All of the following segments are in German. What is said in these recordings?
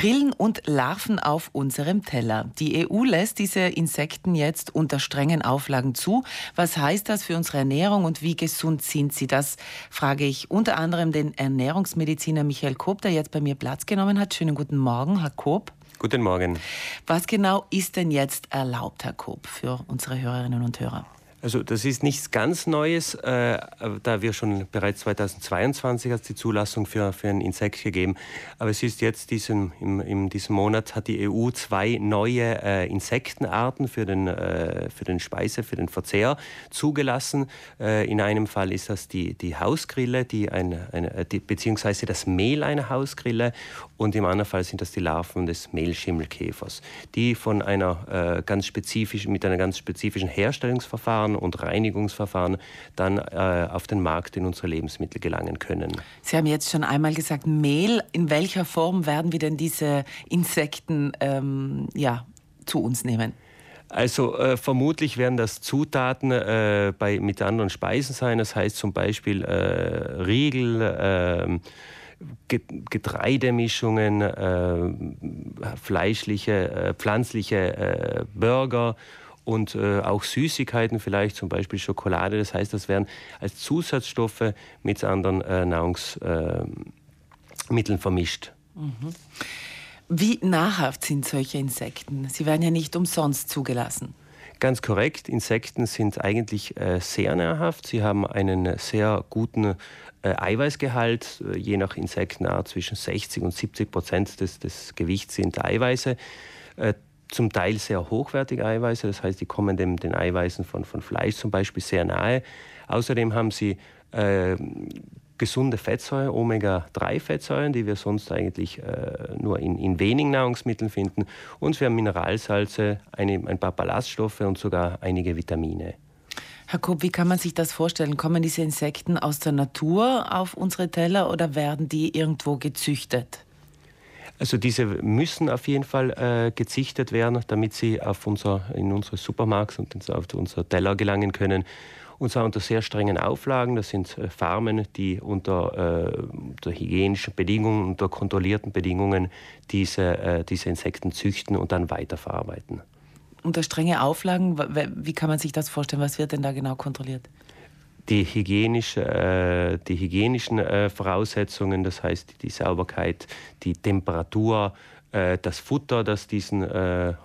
Grillen und Larven auf unserem Teller. Die EU lässt diese Insekten jetzt unter strengen Auflagen zu. Was heißt das für unsere Ernährung und wie gesund sind sie? Das frage ich unter anderem den Ernährungsmediziner Michael Koop, der jetzt bei mir Platz genommen hat. Schönen guten Morgen, Herr Koop. Guten Morgen. Was genau ist denn jetzt erlaubt, Herr Koop, für unsere Hörerinnen und Hörer? Also das ist nichts ganz Neues, äh, da wir schon bereits 2022 hat die Zulassung für, für ein Insekt gegeben. Aber es ist jetzt diesen, im, in diesem Monat hat die EU zwei neue äh, Insektenarten für den, äh, für den Speise, für den Verzehr zugelassen. Äh, in einem Fall ist das die, die Hausgrille, die eine, eine, die, beziehungsweise das Mehl einer Hausgrille und im anderen Fall sind das die Larven des Mehlschimmelkäfers, die von einer äh, ganz spezifischen, mit einer ganz spezifischen Herstellungsverfahren Verfahren und Reinigungsverfahren dann äh, auf den Markt in unsere Lebensmittel gelangen können. Sie haben jetzt schon einmal gesagt, Mehl. In welcher Form werden wir denn diese Insekten ähm, ja, zu uns nehmen? Also äh, vermutlich werden das Zutaten äh, bei, mit anderen Speisen sein. Das heißt zum Beispiel äh, Riegel, ähm, Getreidemischungen, äh, fleischliche, äh, pflanzliche äh, Burger und äh, auch Süßigkeiten, vielleicht zum Beispiel Schokolade. Das heißt, das werden als Zusatzstoffe mit anderen äh, Nahrungsmitteln äh, vermischt. Mhm. Wie nahrhaft sind solche Insekten? Sie werden ja nicht umsonst zugelassen. Ganz korrekt, Insekten sind eigentlich äh, sehr nahrhaft. Sie haben einen sehr guten äh, Eiweißgehalt, äh, je nach Insektenart zwischen 60 und 70 Prozent des, des Gewichts sind Eiweiße. Zum Teil sehr hochwertige Eiweiße, das heißt, die kommen dem, den Eiweißen von, von Fleisch zum Beispiel sehr nahe. Außerdem haben sie äh, gesunde Fettsäuren, Omega-3-Fettsäuren, die wir sonst eigentlich äh, nur in, in wenigen Nahrungsmitteln finden. Und wir haben Mineralsalze, eine, ein paar Ballaststoffe und sogar einige Vitamine. Herr Kopp, wie kann man sich das vorstellen? Kommen diese Insekten aus der Natur auf unsere Teller oder werden die irgendwo gezüchtet? Also diese müssen auf jeden Fall äh, gezichtet werden, damit sie auf unser, in unsere Supermarkt und auf unser Teller gelangen können. Und zwar unter sehr strengen Auflagen. Das sind äh, Farmen, die unter, äh, unter hygienischen Bedingungen, unter kontrollierten Bedingungen diese, äh, diese Insekten züchten und dann weiterverarbeiten. Unter strenge Auflagen, wie kann man sich das vorstellen? Was wird denn da genau kontrolliert? Die, hygienische, äh, die hygienischen äh, Voraussetzungen, das heißt die Sauberkeit, die Temperatur, äh, das Futter, das diesen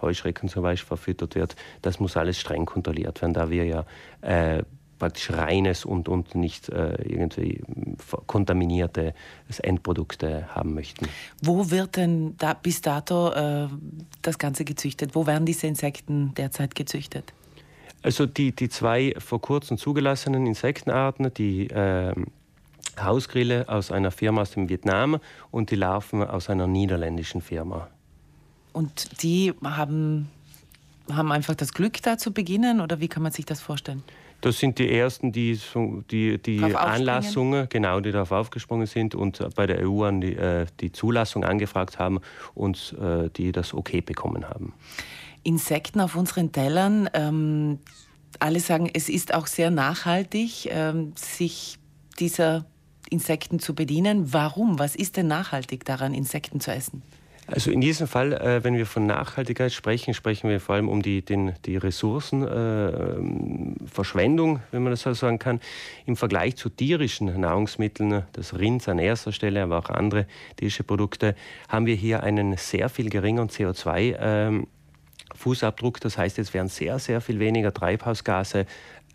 Heuschrecken zum Beispiel verfüttert wird, das muss alles streng kontrolliert werden, da wir ja praktisch reines und, und nicht äh, irgendwie kontaminierte Endprodukte haben möchten. Wo wird denn da bis dato äh, das Ganze gezüchtet? Wo werden diese Insekten derzeit gezüchtet? Also die, die zwei vor kurzem zugelassenen Insektenarten, die äh, Hausgrille aus einer Firma aus dem Vietnam und die Larven aus einer niederländischen Firma. Und die haben, haben einfach das Glück, da zu beginnen oder wie kann man sich das vorstellen? Das sind die ersten, die die, die Anlassungen, genau, die darauf aufgesprungen sind und bei der EU an die, äh, die Zulassung angefragt haben und äh, die das okay bekommen haben. Insekten auf unseren Tellern. Ähm, alle sagen, es ist auch sehr nachhaltig, ähm, sich dieser Insekten zu bedienen. Warum? Was ist denn nachhaltig daran, Insekten zu essen? Also in diesem Fall, äh, wenn wir von Nachhaltigkeit sprechen, sprechen wir vor allem um die, den, die Ressourcenverschwendung, äh, wenn man das so sagen kann. Im Vergleich zu tierischen Nahrungsmitteln, das Rind an erster Stelle, aber auch andere tierische Produkte, haben wir hier einen sehr viel geringeren CO2 Fußabdruck. Das heißt, es werden sehr, sehr viel weniger Treibhausgase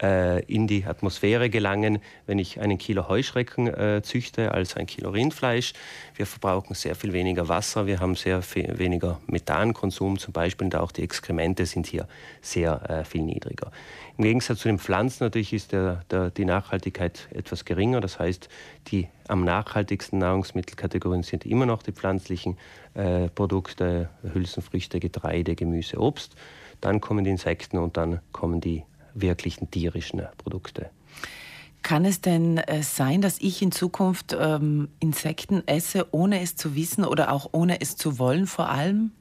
äh, in die Atmosphäre gelangen, wenn ich einen Kilo Heuschrecken äh, züchte als ein Kilo Rindfleisch. Wir verbrauchen sehr viel weniger Wasser, wir haben sehr viel weniger Methankonsum zum Beispiel und auch die Exkremente sind hier sehr äh, viel niedriger. Im Gegensatz zu den Pflanzen natürlich ist der, der, die Nachhaltigkeit etwas geringer. Das heißt, die am nachhaltigsten Nahrungsmittelkategorien sind immer noch die pflanzlichen äh, Produkte, Hülsenfrüchte, Getreide, Gemüse, Obst. Dann kommen die Insekten und dann kommen die wirklichen tierischen Produkte. Kann es denn äh, sein, dass ich in Zukunft ähm, Insekten esse, ohne es zu wissen oder auch ohne es zu wollen vor allem?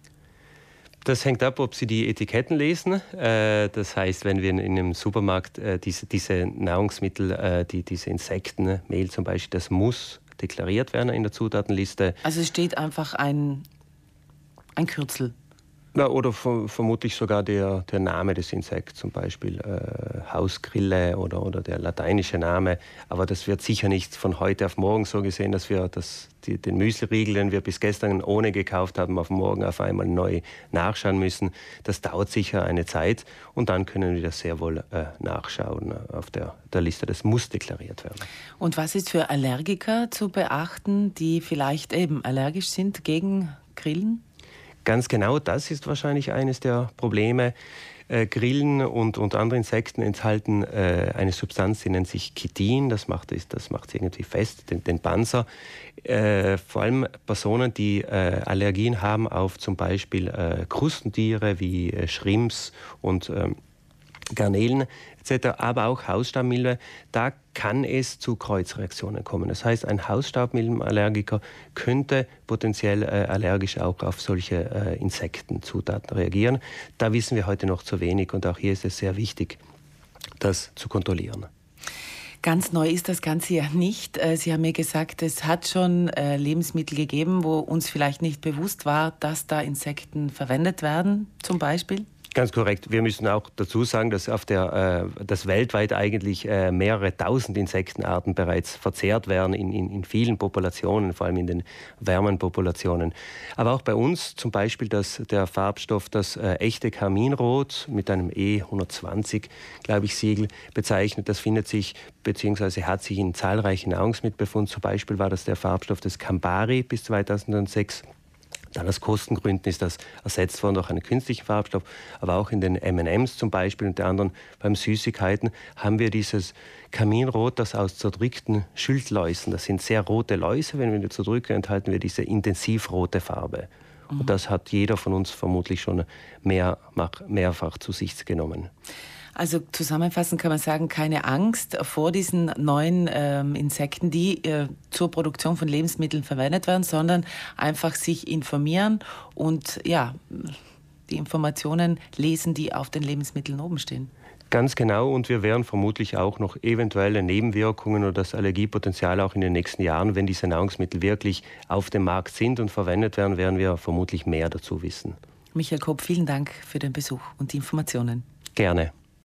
Das hängt ab, ob Sie die Etiketten lesen. Äh, das heißt, wenn wir in einem Supermarkt äh, diese, diese Nahrungsmittel, die, diese Insekten, Mehl zum Beispiel, das muss deklariert werden in der Zutatenliste. Also es steht einfach ein ein Kürzel. Na, oder vermutlich sogar der, der Name des Insekts, zum Beispiel äh, Hausgrille oder, oder der lateinische Name. Aber das wird sicher nicht von heute auf morgen so gesehen, dass wir das, die, den Müsliriegel, den wir bis gestern ohne gekauft haben, auf morgen auf einmal neu nachschauen müssen. Das dauert sicher eine Zeit und dann können wir das sehr wohl äh, nachschauen auf der, der Liste. Das muss deklariert werden. Und was ist für Allergiker zu beachten, die vielleicht eben allergisch sind gegen Grillen? Ganz genau das ist wahrscheinlich eines der Probleme. Äh, Grillen und, und andere Insekten enthalten äh, eine Substanz, die nennt sich Chitin. Das macht das macht irgendwie fest, den, den Panzer. Äh, vor allem Personen, die äh, Allergien haben auf zum Beispiel äh, Krustentiere wie äh, Schrimps und ähm, Garnelen etc., aber auch Hausstaubmilbe, da kann es zu Kreuzreaktionen kommen. Das heißt, ein Hausstaubmilbenallergiker könnte potenziell äh, allergisch auch auf solche äh, Insektenzutaten reagieren. Da wissen wir heute noch zu wenig und auch hier ist es sehr wichtig, das zu kontrollieren. Ganz neu ist das Ganze ja nicht. Äh, Sie haben mir gesagt, es hat schon äh, Lebensmittel gegeben, wo uns vielleicht nicht bewusst war, dass da Insekten verwendet werden, zum Beispiel. Ganz korrekt. Wir müssen auch dazu sagen, dass, auf der, äh, dass weltweit eigentlich äh, mehrere tausend Insektenarten bereits verzehrt werden in, in, in, vielen Populationen, vor allem in den wärmen Populationen. Aber auch bei uns zum Beispiel dass der Farbstoff, das äh, echte Kaminrot mit einem E120, glaube ich, Siegel bezeichnet, das findet sich bzw. hat sich in zahlreichen Nahrungsmitteln befunden. Zum Beispiel war das der Farbstoff des Campari bis 2006 dann aus Kostengründen ist das ersetzt worden durch einen künstlichen Farbstoff. Aber auch in den M&M's zum Beispiel und der anderen beim Süßigkeiten haben wir dieses Kaminrot, das aus zerdrückten Schildläusen, das sind sehr rote Läuse, wenn wir die zerdrücken, enthalten wir diese intensivrote Farbe. Und mhm. das hat jeder von uns vermutlich schon mehr, mehrfach zu sich genommen. Also zusammenfassend kann man sagen, keine Angst vor diesen neuen ähm, Insekten, die äh, zur Produktion von Lebensmitteln verwendet werden, sondern einfach sich informieren und ja, die Informationen lesen, die auf den Lebensmitteln oben stehen. Ganz genau und wir werden vermutlich auch noch eventuelle Nebenwirkungen oder das Allergiepotenzial auch in den nächsten Jahren, wenn diese Nahrungsmittel wirklich auf dem Markt sind und verwendet werden, werden wir vermutlich mehr dazu wissen. Michael Kopp, vielen Dank für den Besuch und die Informationen. Gerne.